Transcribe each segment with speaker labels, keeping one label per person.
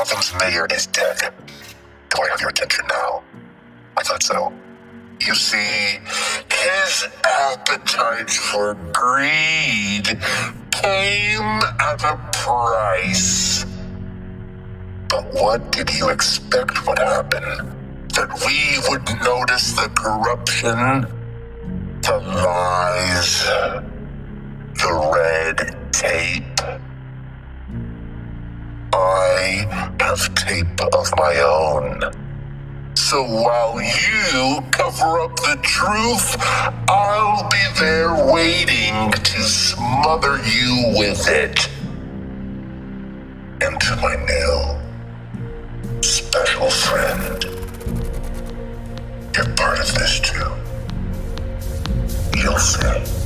Speaker 1: Gotham's mayor is dead. Do I have your attention now? I thought so. You see, his appetite for greed came at a price. But what did you expect would happen? That we would notice the corruption, the lies, the red tape? I have tape of my own. So while you cover up the truth, I'll be there waiting to smother you with it. And to my new special friend, you're part of this too. You'll see.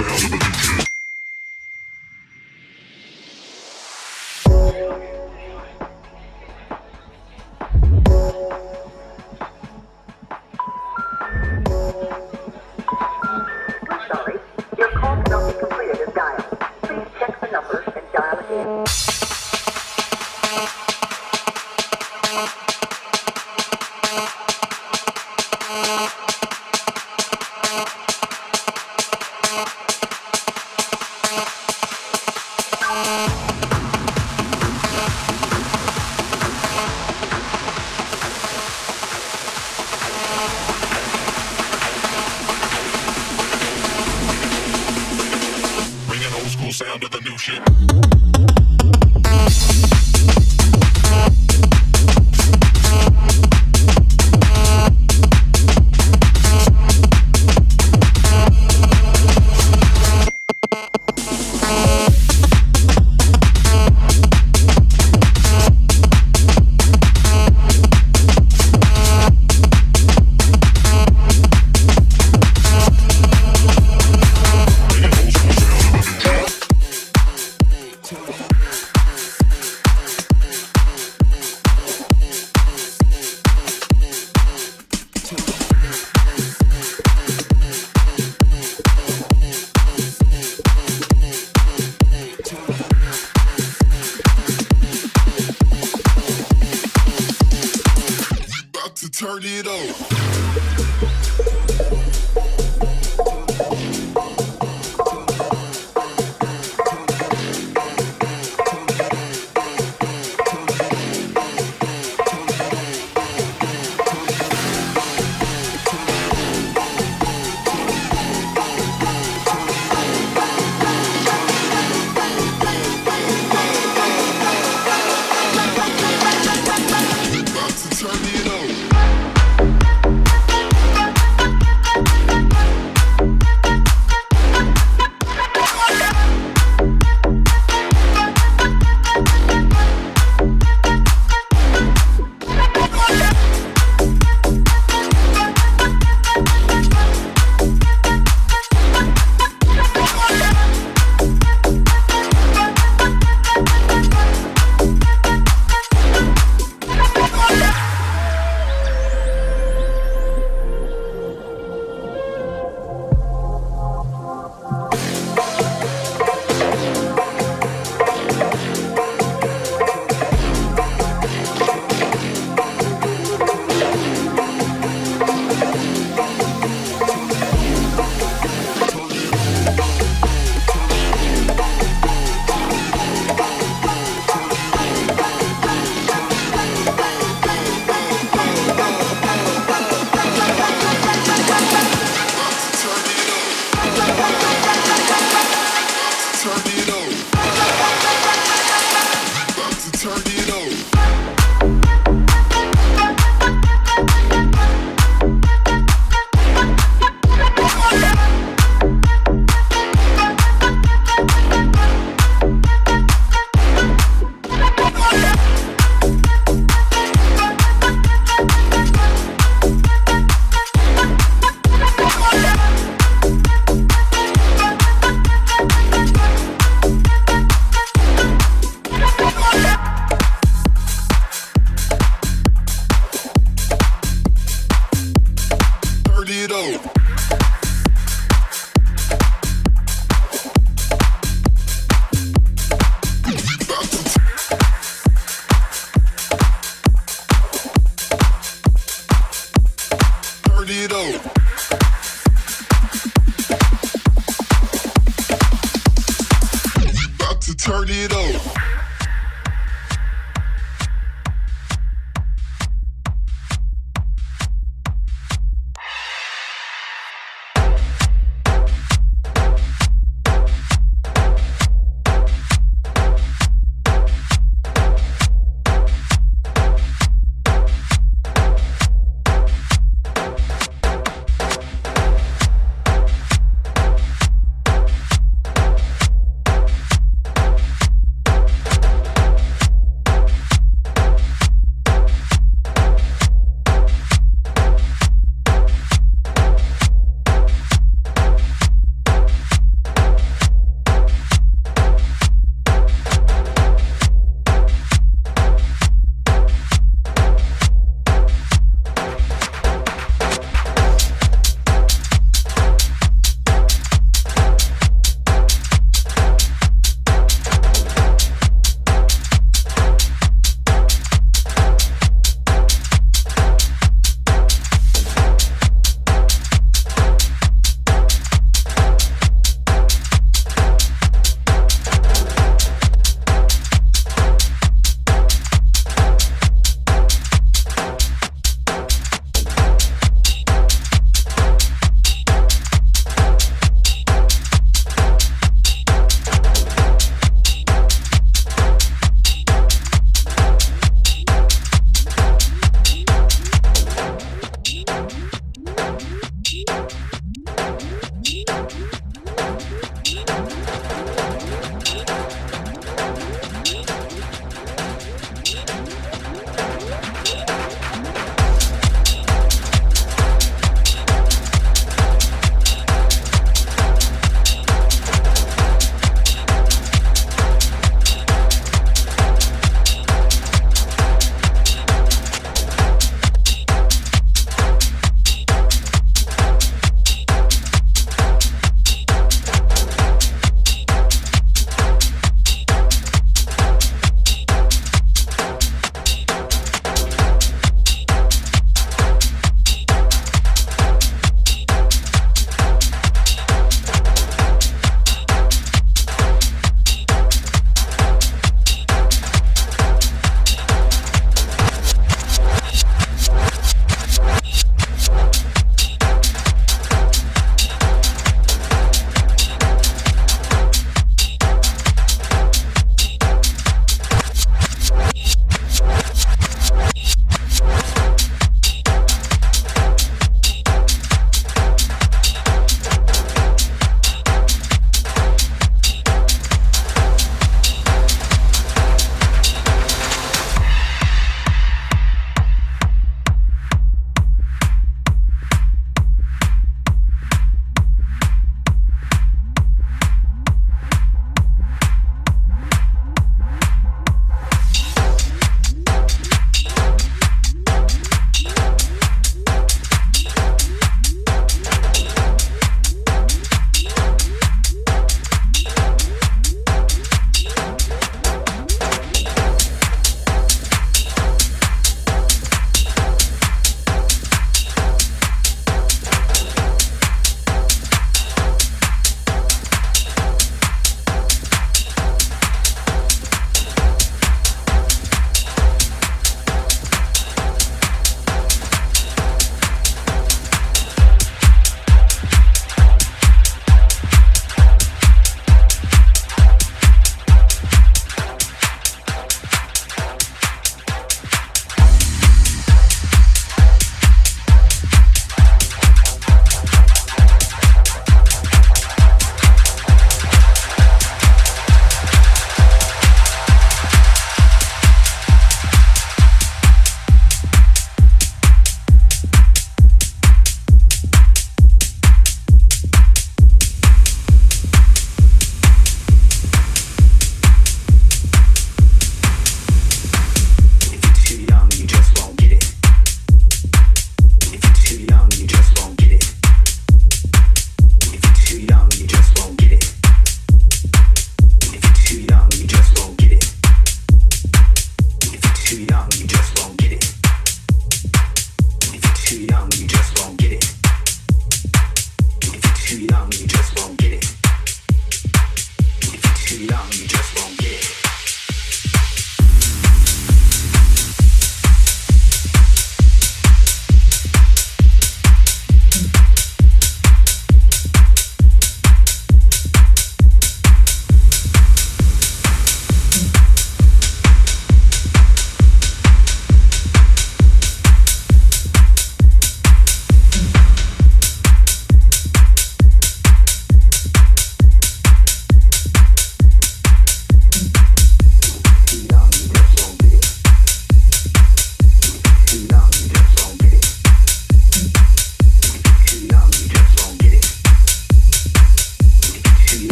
Speaker 2: sound of
Speaker 3: a DJ.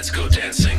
Speaker 4: Let's go
Speaker 5: dancing.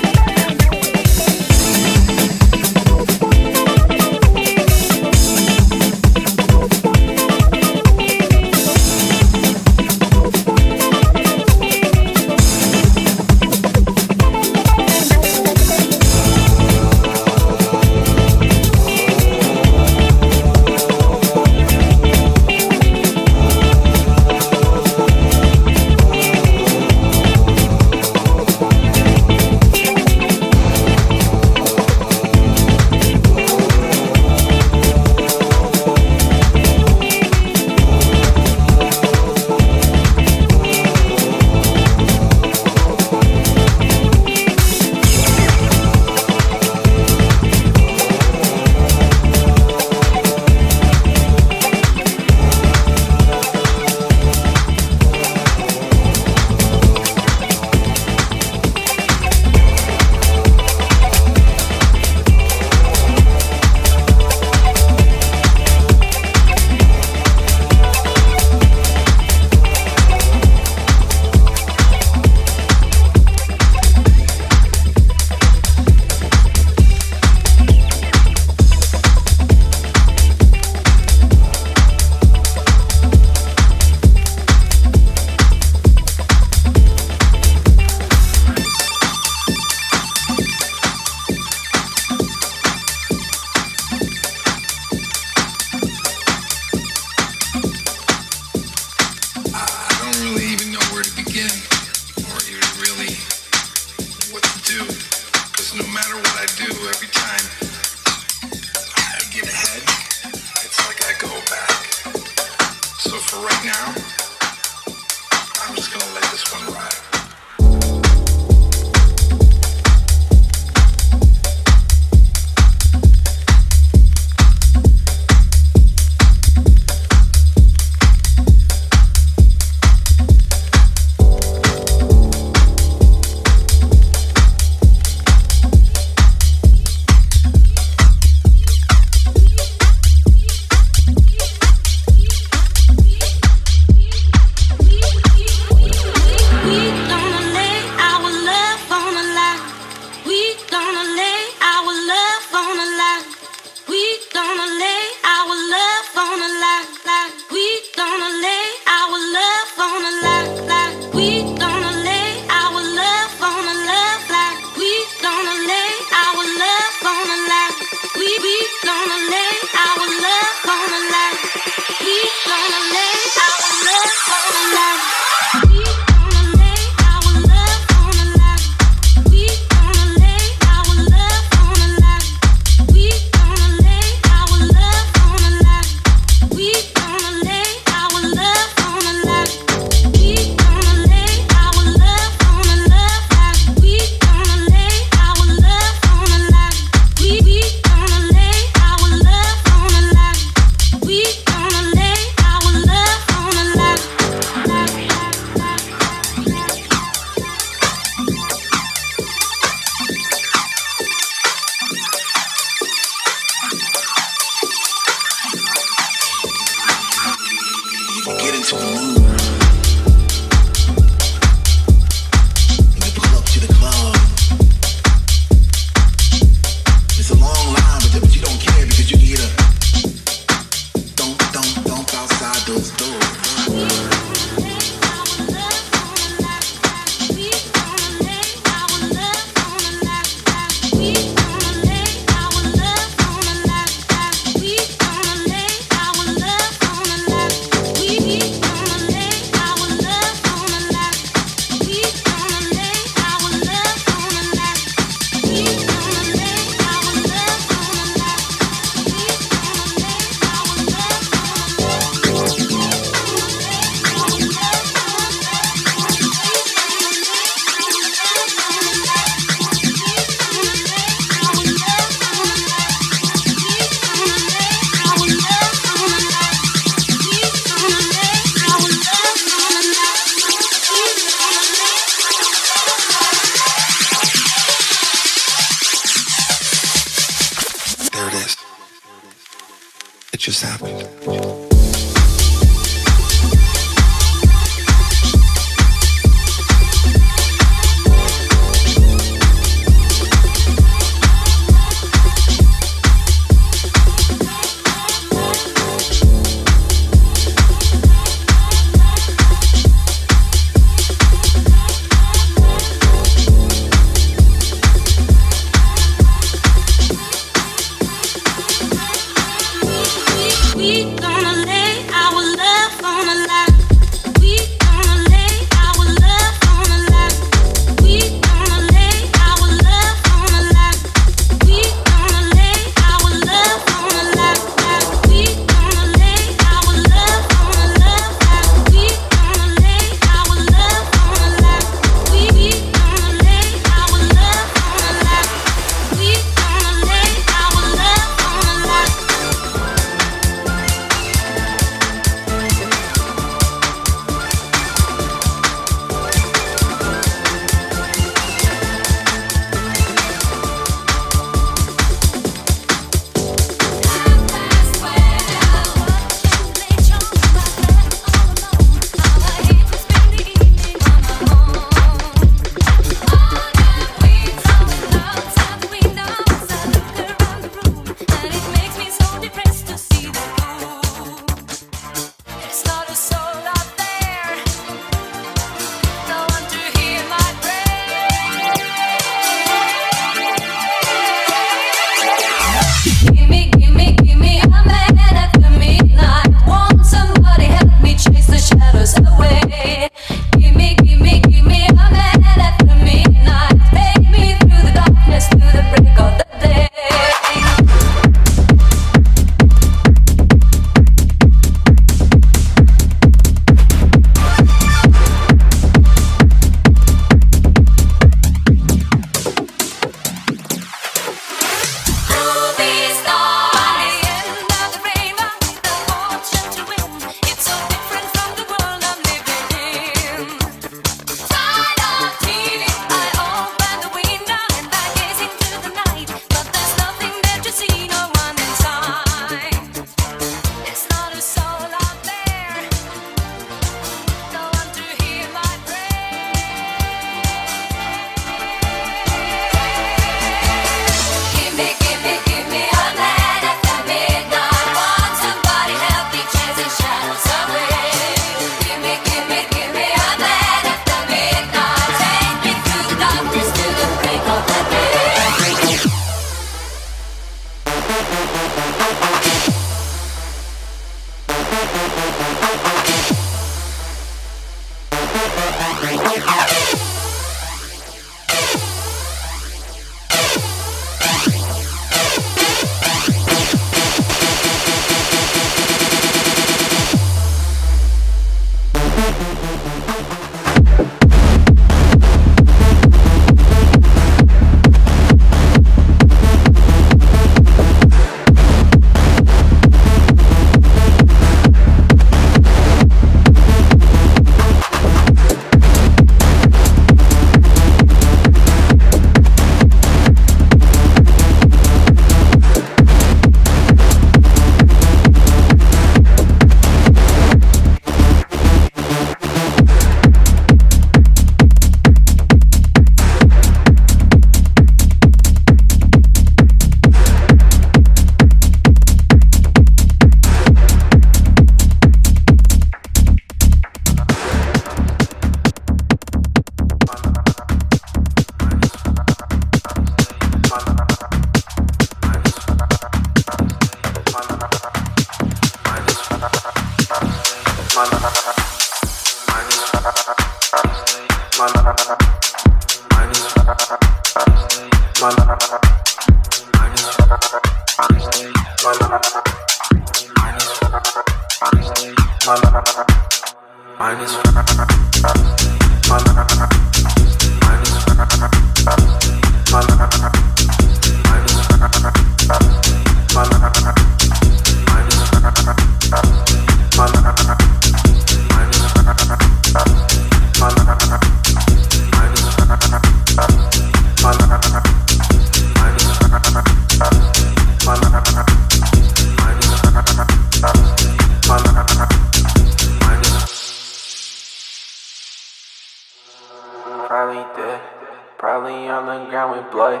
Speaker 5: on the ground with blood.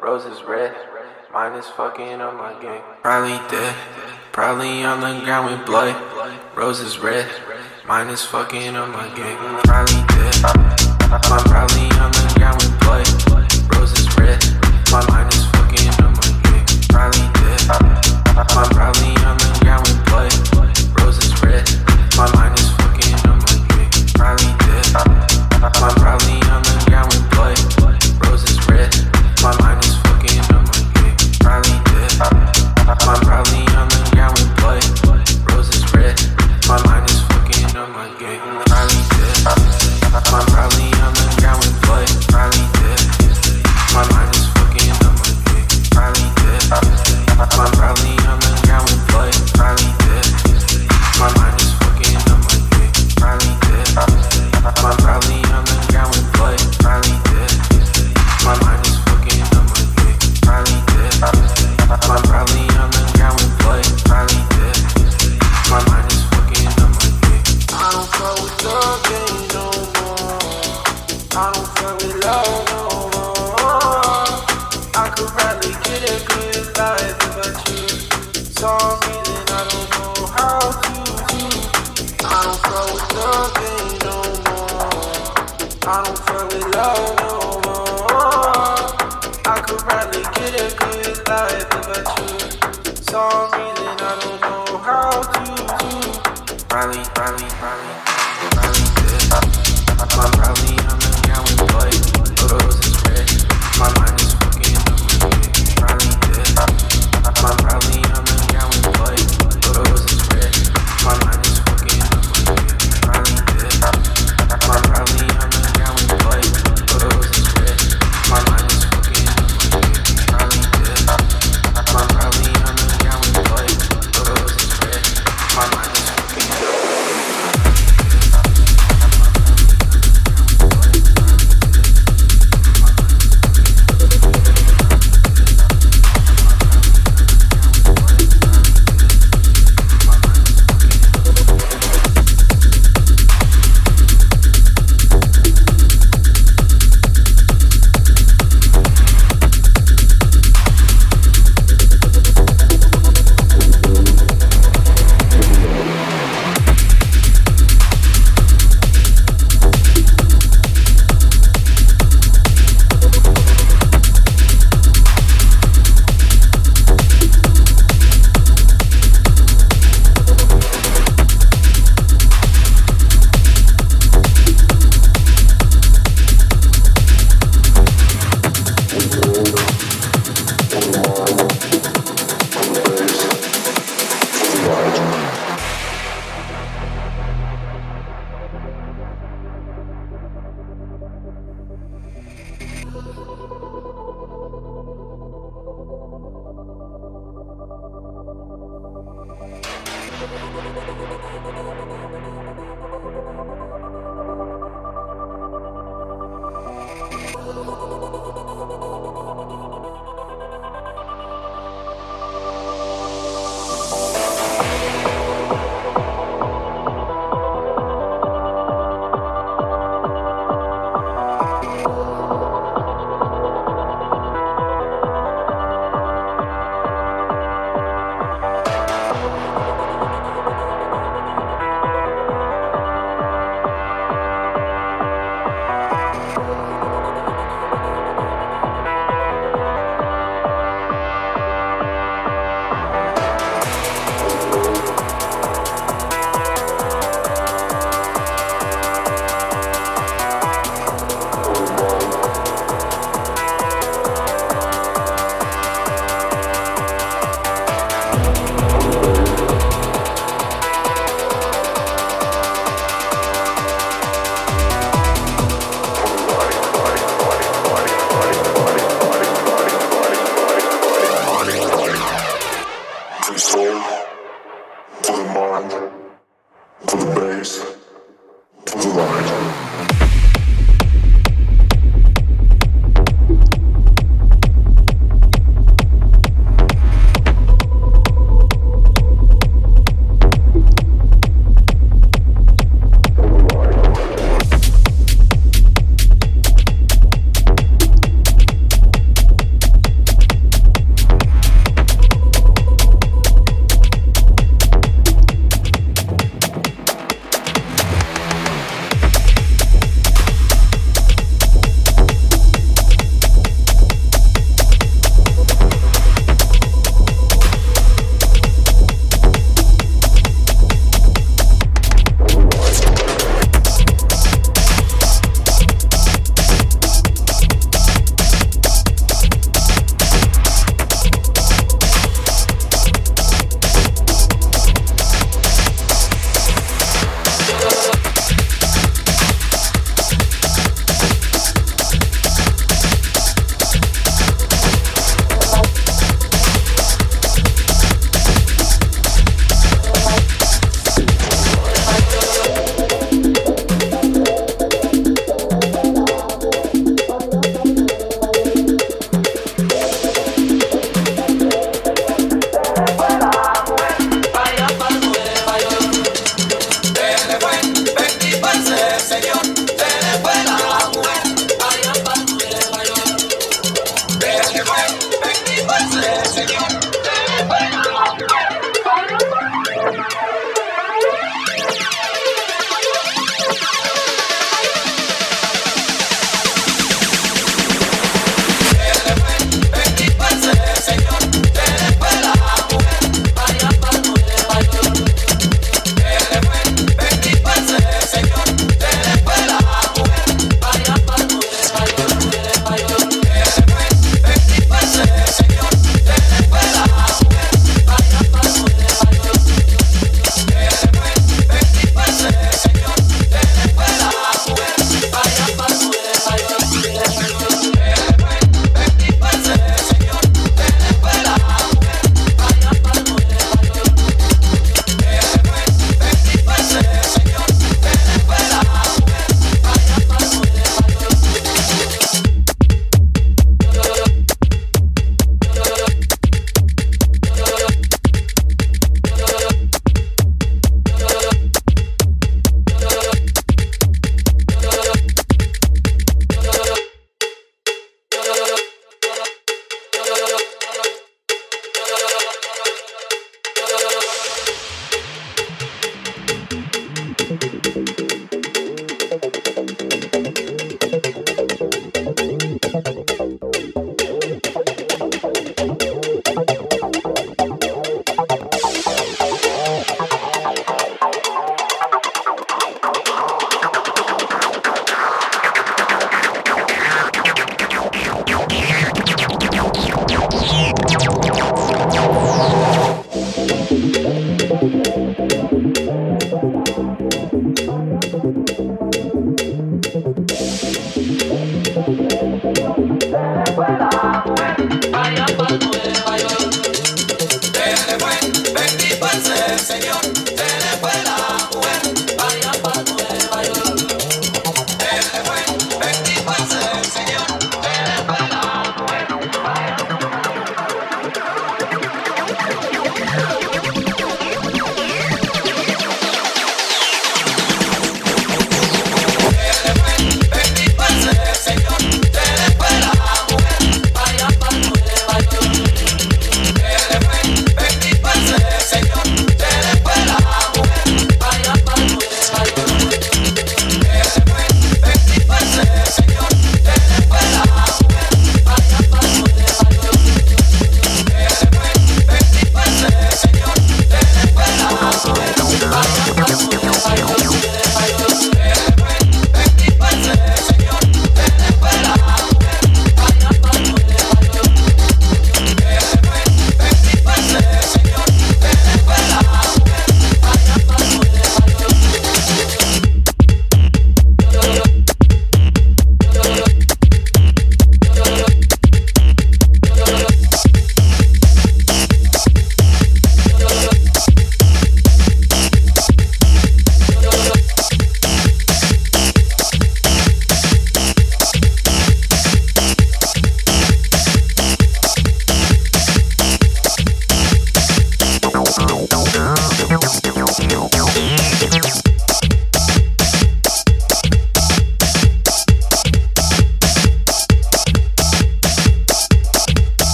Speaker 5: Roses red, mine is fucking on my game. Probably dead, probably on the ground with blood. Roses red, mine is fucking on my game. Probably dead, I'm probably on the ground with blood. Roses red, my mind is.